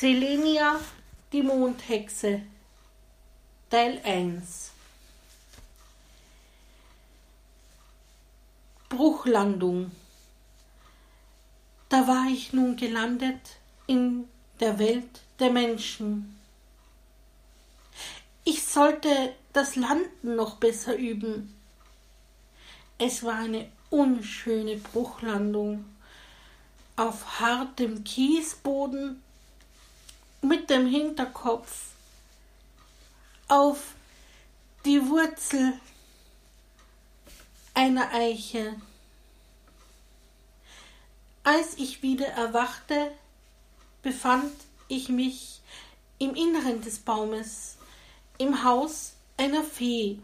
Selenia, die Mondhexe Teil 1 Bruchlandung Da war ich nun gelandet in der Welt der Menschen. Ich sollte das Landen noch besser üben. Es war eine unschöne Bruchlandung auf hartem Kiesboden mit dem Hinterkopf auf die Wurzel einer Eiche. Als ich wieder erwachte, befand ich mich im Inneren des Baumes, im Haus einer Fee.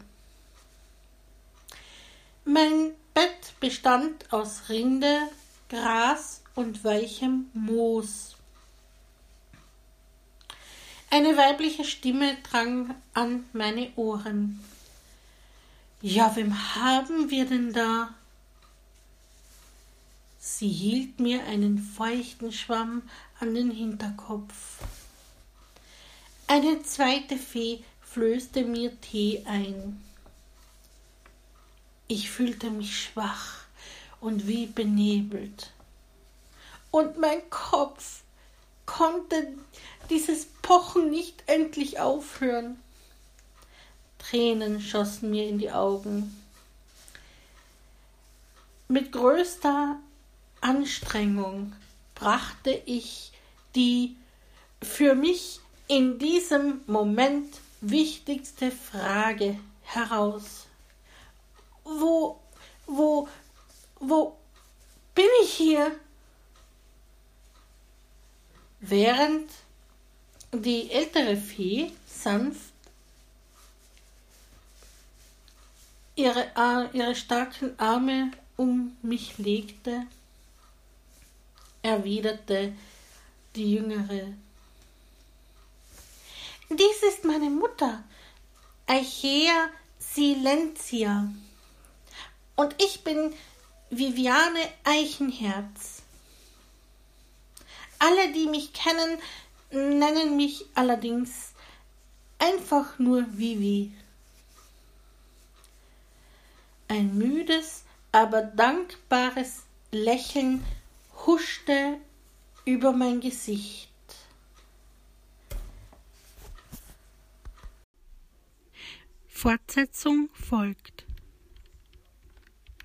Mein Bett bestand aus Rinde, Gras und weichem Moos. Eine weibliche Stimme drang an meine Ohren. Ja, wem haben wir denn da? Sie hielt mir einen feuchten Schwamm an den Hinterkopf. Eine zweite Fee flößte mir Tee ein. Ich fühlte mich schwach und wie benebelt. Und mein Kopf konnte dieses Pochen nicht endlich aufhören. Tränen schossen mir in die Augen. Mit größter Anstrengung brachte ich die für mich in diesem Moment wichtigste Frage heraus. Wo, wo, wo bin ich hier? Während die ältere Fee sanft ihre, ihre starken Arme um mich legte, erwiderte die jüngere. Dies ist meine Mutter, Eichea Silentia, und ich bin Viviane Eichenherz. Alle, die mich kennen, nennen mich allerdings einfach nur Vivi. Ein müdes, aber dankbares Lächeln huschte über mein Gesicht. Fortsetzung folgt.